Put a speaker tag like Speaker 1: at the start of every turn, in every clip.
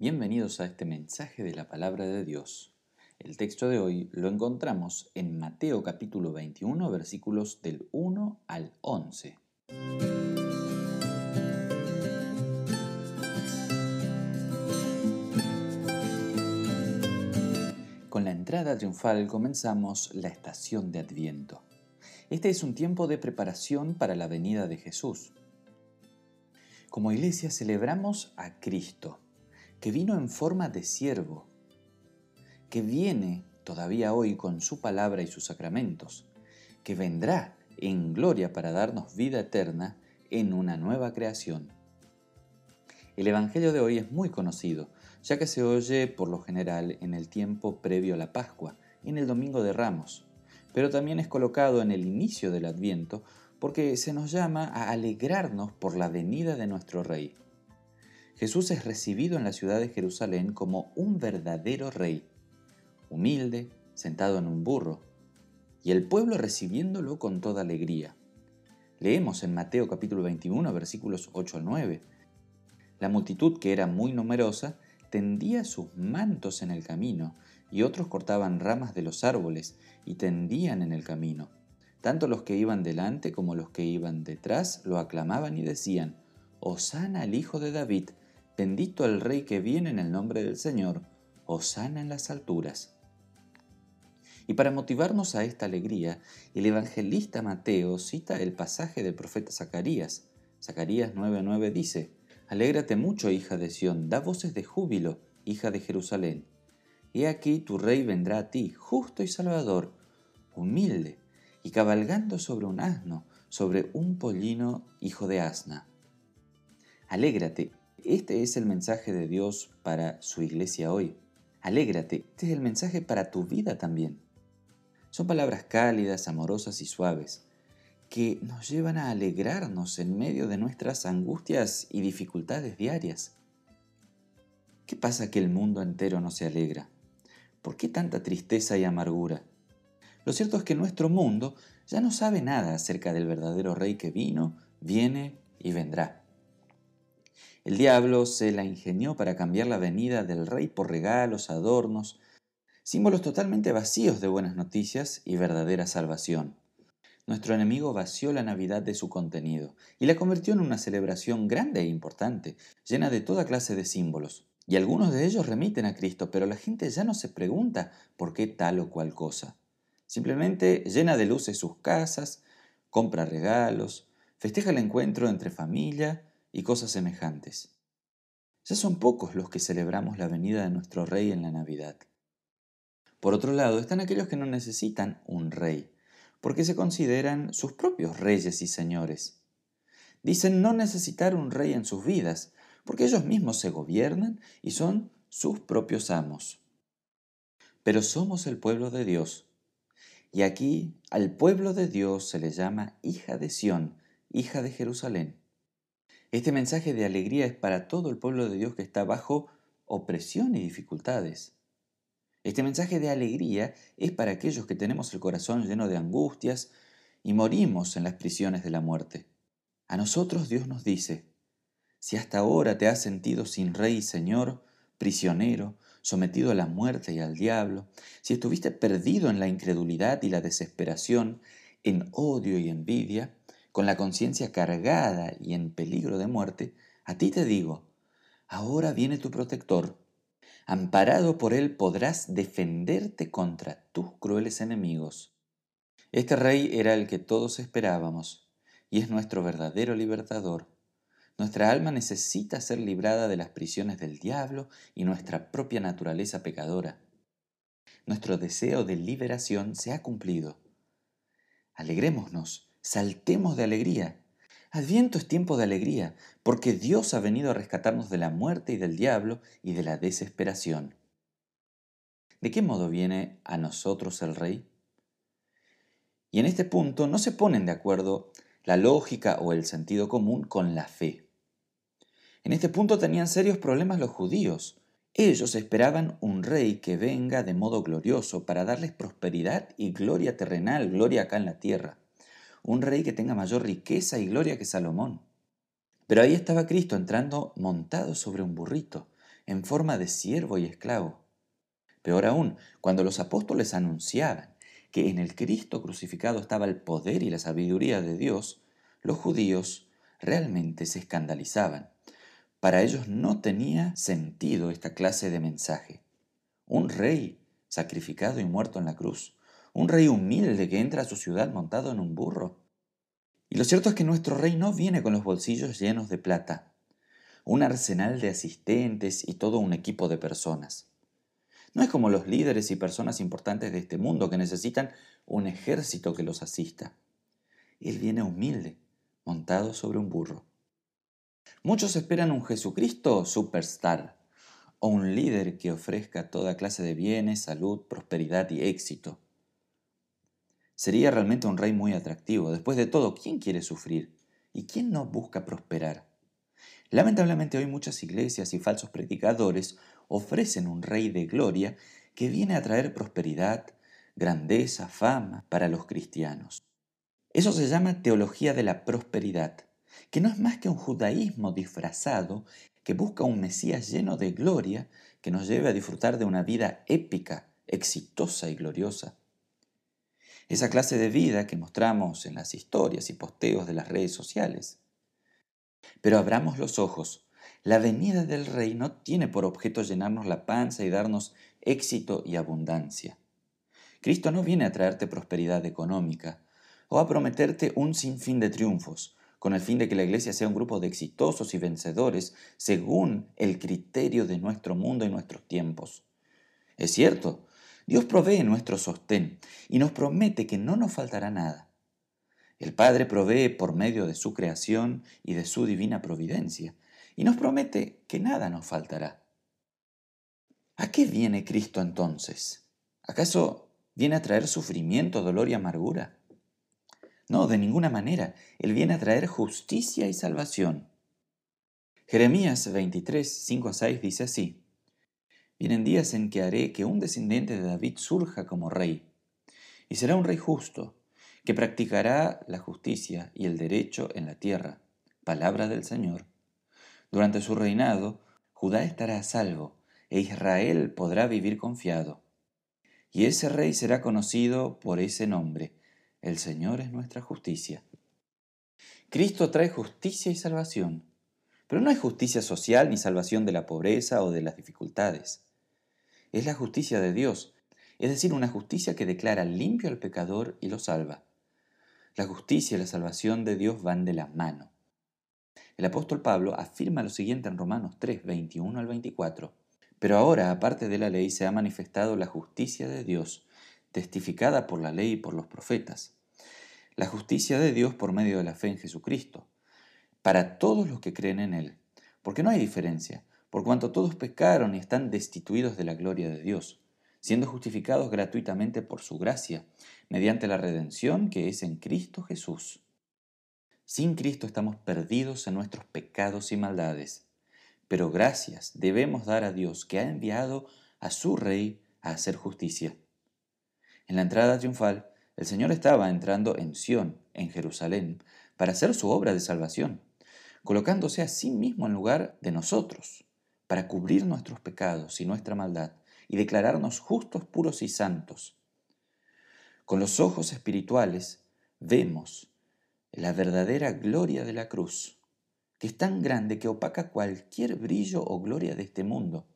Speaker 1: Bienvenidos a este mensaje de la palabra de Dios. El texto de hoy lo encontramos en Mateo capítulo 21 versículos del 1 al 11. Con la entrada triunfal comenzamos la estación de Adviento. Este es un tiempo de preparación para la venida de Jesús. Como iglesia celebramos a Cristo, que vino en forma de siervo, que viene todavía hoy con su palabra y sus sacramentos, que vendrá en gloria para darnos vida eterna en una nueva creación. El Evangelio de hoy es muy conocido, ya que se oye por lo general en el tiempo previo a la Pascua, en el Domingo de Ramos, pero también es colocado en el inicio del Adviento porque se nos llama a alegrarnos por la venida de nuestro Rey. Jesús es recibido en la ciudad de Jerusalén como un verdadero rey, humilde, sentado en un burro, y el pueblo recibiéndolo con toda alegría. Leemos en Mateo capítulo 21 versículos 8 al 9. La multitud, que era muy numerosa, tendía sus mantos en el camino, y otros cortaban ramas de los árboles y tendían en el camino. Tanto los que iban delante como los que iban detrás lo aclamaban y decían, Osana al Hijo de David, Bendito el Rey que viene en el nombre del Señor, Osana en las alturas. Y para motivarnos a esta alegría, el evangelista Mateo cita el pasaje del profeta Zacarías. Zacarías 9:9 dice, Alégrate mucho, hija de Sión, da voces de júbilo, hija de Jerusalén. He aquí tu rey vendrá a ti, justo y salvador, humilde, y cabalgando sobre un asno, sobre un pollino, hijo de asna. Alégrate, este es el mensaje de Dios para su iglesia hoy. Alégrate, este es el mensaje para tu vida también. Son palabras cálidas, amorosas y suaves, que nos llevan a alegrarnos en medio de nuestras angustias y dificultades diarias. ¿Qué pasa que el mundo entero no se alegra? ¿Por qué tanta tristeza y amargura? Lo cierto es que nuestro mundo ya no sabe nada acerca del verdadero rey que vino, viene y vendrá. El diablo se la ingenió para cambiar la venida del rey por regalos, adornos, símbolos totalmente vacíos de buenas noticias y verdadera salvación. Nuestro enemigo vació la Navidad de su contenido y la convirtió en una celebración grande e importante, llena de toda clase de símbolos. Y algunos de ellos remiten a Cristo, pero la gente ya no se pregunta por qué tal o cual cosa. Simplemente llena de luces sus casas, compra regalos, festeja el encuentro entre familia y cosas semejantes. Ya son pocos los que celebramos la venida de nuestro Rey en la Navidad. Por otro lado, están aquellos que no necesitan un rey, porque se consideran sus propios reyes y señores. Dicen no necesitar un rey en sus vidas, porque ellos mismos se gobiernan y son sus propios amos. Pero somos el pueblo de Dios, y aquí al pueblo de Dios se le llama hija de Sión, hija de Jerusalén. Este mensaje de alegría es para todo el pueblo de Dios que está bajo opresión y dificultades. Este mensaje de alegría es para aquellos que tenemos el corazón lleno de angustias y morimos en las prisiones de la muerte. A nosotros Dios nos dice, si hasta ahora te has sentido sin rey y señor, prisionero, sometido a la muerte y al diablo, si estuviste perdido en la incredulidad y la desesperación, en odio y envidia, con la conciencia cargada y en peligro de muerte, a ti te digo, ahora viene tu protector. Amparado por él podrás defenderte contra tus crueles enemigos. Este rey era el que todos esperábamos, y es nuestro verdadero libertador. Nuestra alma necesita ser librada de las prisiones del diablo y nuestra propia naturaleza pecadora. Nuestro deseo de liberación se ha cumplido. Alegrémonos saltemos de alegría. Adviento es tiempo de alegría, porque Dios ha venido a rescatarnos de la muerte y del diablo y de la desesperación. ¿De qué modo viene a nosotros el Rey? Y en este punto no se ponen de acuerdo la lógica o el sentido común con la fe. En este punto tenían serios problemas los judíos. Ellos esperaban un rey que venga de modo glorioso para darles prosperidad y gloria terrenal, gloria acá en la tierra un rey que tenga mayor riqueza y gloria que Salomón. Pero ahí estaba Cristo entrando montado sobre un burrito, en forma de siervo y esclavo. Peor aún, cuando los apóstoles anunciaban que en el Cristo crucificado estaba el poder y la sabiduría de Dios, los judíos realmente se escandalizaban. Para ellos no tenía sentido esta clase de mensaje. Un rey sacrificado y muerto en la cruz, un rey humilde que entra a su ciudad montado en un burro. Y lo cierto es que nuestro rey no viene con los bolsillos llenos de plata, un arsenal de asistentes y todo un equipo de personas. No es como los líderes y personas importantes de este mundo que necesitan un ejército que los asista. Él viene humilde, montado sobre un burro. Muchos esperan un Jesucristo superstar o un líder que ofrezca toda clase de bienes, salud, prosperidad y éxito. Sería realmente un rey muy atractivo. Después de todo, ¿quién quiere sufrir? ¿Y quién no busca prosperar? Lamentablemente hoy muchas iglesias y falsos predicadores ofrecen un rey de gloria que viene a traer prosperidad, grandeza, fama para los cristianos. Eso se llama teología de la prosperidad, que no es más que un judaísmo disfrazado que busca un Mesías lleno de gloria que nos lleve a disfrutar de una vida épica, exitosa y gloriosa. Esa clase de vida que mostramos en las historias y posteos de las redes sociales. Pero abramos los ojos la venida del Rey no tiene por objeto llenarnos la panza y darnos éxito y abundancia. Cristo no viene a traerte prosperidad económica o a prometerte un sinfín de triunfos, con el fin de que la iglesia sea un grupo de exitosos y vencedores según el criterio de nuestro mundo y nuestros tiempos. Es cierto, Dios provee nuestro sostén y nos promete que no nos faltará nada. El Padre provee por medio de su creación y de su divina providencia, y nos promete que nada nos faltará. ¿A qué viene Cristo entonces? ¿Acaso viene a traer sufrimiento, dolor y amargura? No, de ninguna manera. Él viene a traer justicia y salvación. Jeremías 23, 5 a 6 dice así. Vienen días en que haré que un descendiente de David surja como rey, y será un rey justo, que practicará la justicia y el derecho en la tierra. Palabra del Señor. Durante su reinado, Judá estará a salvo e Israel podrá vivir confiado. Y ese rey será conocido por ese nombre. El Señor es nuestra justicia. Cristo trae justicia y salvación, pero no es justicia social ni salvación de la pobreza o de las dificultades. Es la justicia de Dios, es decir, una justicia que declara limpio al pecador y lo salva. La justicia y la salvación de Dios van de la mano. El apóstol Pablo afirma lo siguiente en Romanos 3, 21 al 24. Pero ahora, aparte de la ley, se ha manifestado la justicia de Dios, testificada por la ley y por los profetas. La justicia de Dios por medio de la fe en Jesucristo, para todos los que creen en Él. Porque no hay diferencia, por cuanto todos pecaron y están destituidos de la gloria de Dios, siendo justificados gratuitamente por su gracia, mediante la redención que es en Cristo Jesús sin Cristo estamos perdidos en nuestros pecados y maldades. Pero gracias debemos dar a Dios que ha enviado a su Rey a hacer justicia. En la entrada triunfal, el Señor estaba entrando en Sión, en Jerusalén, para hacer su obra de salvación, colocándose a sí mismo en lugar de nosotros, para cubrir nuestros pecados y nuestra maldad, y declararnos justos, puros y santos. Con los ojos espirituales vemos la verdadera gloria de la cruz, que es tan grande que opaca cualquier brillo o gloria de este mundo.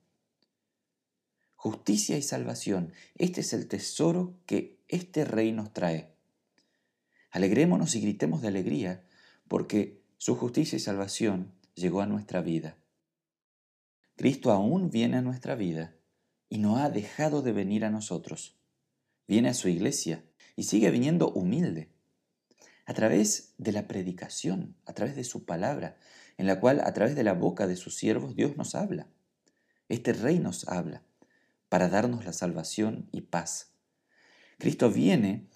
Speaker 1: Justicia y salvación, este es el tesoro que este rey nos trae. Alegrémonos y gritemos de alegría, porque su justicia y salvación llegó a nuestra vida. Cristo aún viene a nuestra vida y no ha dejado de venir a nosotros. Viene a su iglesia y sigue viniendo humilde a través de la predicación, a través de su palabra, en la cual a través de la boca de sus siervos Dios nos habla. Este rey nos habla para darnos la salvación y paz. Cristo viene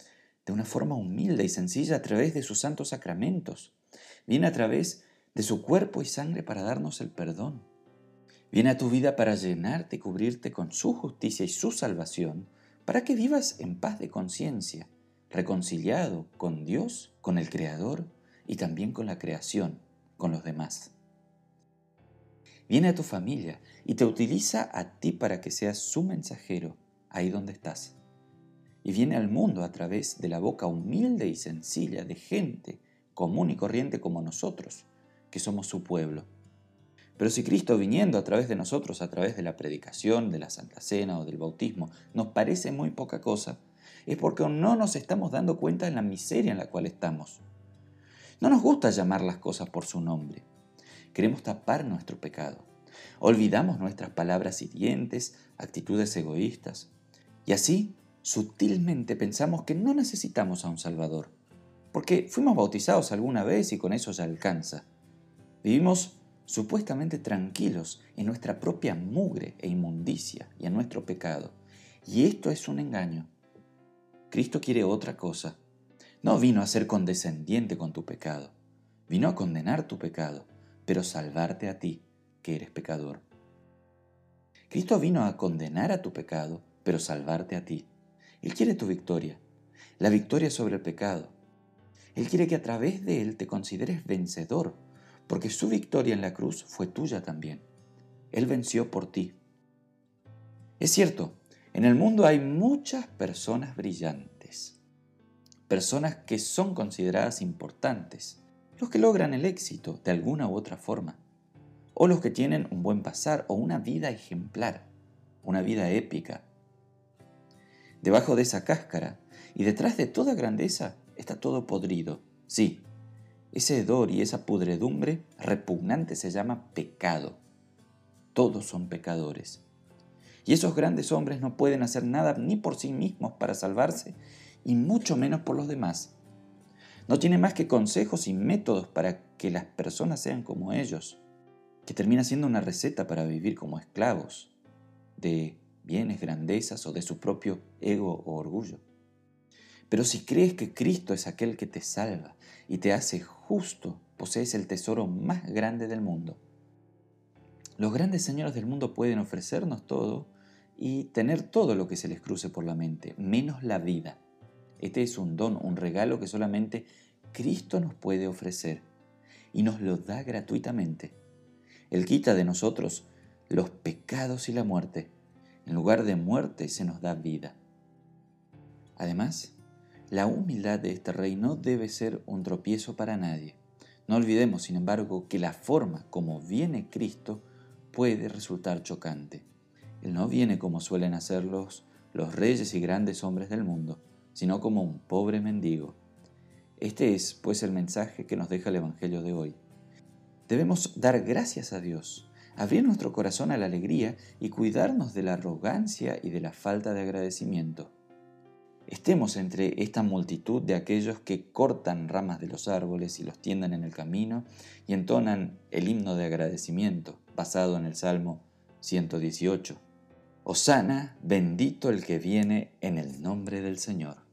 Speaker 1: de una forma humilde y sencilla a través de sus santos sacramentos. Viene a través de su cuerpo y sangre para darnos el perdón. Viene a tu vida para llenarte y cubrirte con su justicia y su salvación, para que vivas en paz de conciencia reconciliado con Dios, con el Creador y también con la creación, con los demás. viene a tu familia y te utiliza a ti para que seas su mensajero ahí donde estás. Y viene al mundo a través de la boca humilde y sencilla de gente común y corriente como nosotros, que somos su pueblo. Pero si Cristo viniendo a través de nosotros, a través de la predicación, de la Santa Cena o del bautismo, nos parece muy poca cosa, es porque no nos estamos dando cuenta de la miseria en la cual estamos. No nos gusta llamar las cosas por su nombre. Queremos tapar nuestro pecado. Olvidamos nuestras palabras hirientes, actitudes egoístas. Y así, sutilmente pensamos que no necesitamos a un Salvador, porque fuimos bautizados alguna vez y con eso ya alcanza. Vivimos supuestamente tranquilos en nuestra propia mugre e inmundicia y en nuestro pecado. Y esto es un engaño. Cristo quiere otra cosa. No vino a ser condescendiente con tu pecado. Vino a condenar tu pecado, pero salvarte a ti, que eres pecador. Cristo vino a condenar a tu pecado, pero salvarte a ti. Él quiere tu victoria, la victoria sobre el pecado. Él quiere que a través de Él te consideres vencedor porque su victoria en la cruz fue tuya también. Él venció por ti. Es cierto, en el mundo hay muchas personas brillantes, personas que son consideradas importantes, los que logran el éxito de alguna u otra forma, o los que tienen un buen pasar o una vida ejemplar, una vida épica. Debajo de esa cáscara y detrás de toda grandeza está todo podrido, sí, ese hedor y esa pudredumbre repugnante se llama pecado. Todos son pecadores. Y esos grandes hombres no pueden hacer nada ni por sí mismos para salvarse, y mucho menos por los demás. No tienen más que consejos y métodos para que las personas sean como ellos, que termina siendo una receta para vivir como esclavos de bienes, grandezas o de su propio ego o orgullo. Pero si crees que Cristo es aquel que te salva y te hace justo, posees el tesoro más grande del mundo. Los grandes señores del mundo pueden ofrecernos todo y tener todo lo que se les cruce por la mente, menos la vida. Este es un don, un regalo que solamente Cristo nos puede ofrecer y nos lo da gratuitamente. Él quita de nosotros los pecados y la muerte. En lugar de muerte se nos da vida. Además, la humildad de este rey no debe ser un tropiezo para nadie. No olvidemos, sin embargo, que la forma como viene Cristo puede resultar chocante. Él no viene como suelen hacerlos los reyes y grandes hombres del mundo, sino como un pobre mendigo. Este es, pues, el mensaje que nos deja el Evangelio de hoy. Debemos dar gracias a Dios, abrir nuestro corazón a la alegría y cuidarnos de la arrogancia y de la falta de agradecimiento estemos entre esta multitud de aquellos que cortan ramas de los árboles y los tiendan en el camino y entonan el himno de agradecimiento basado en el Salmo 118. Osana, bendito el que viene en el nombre del Señor.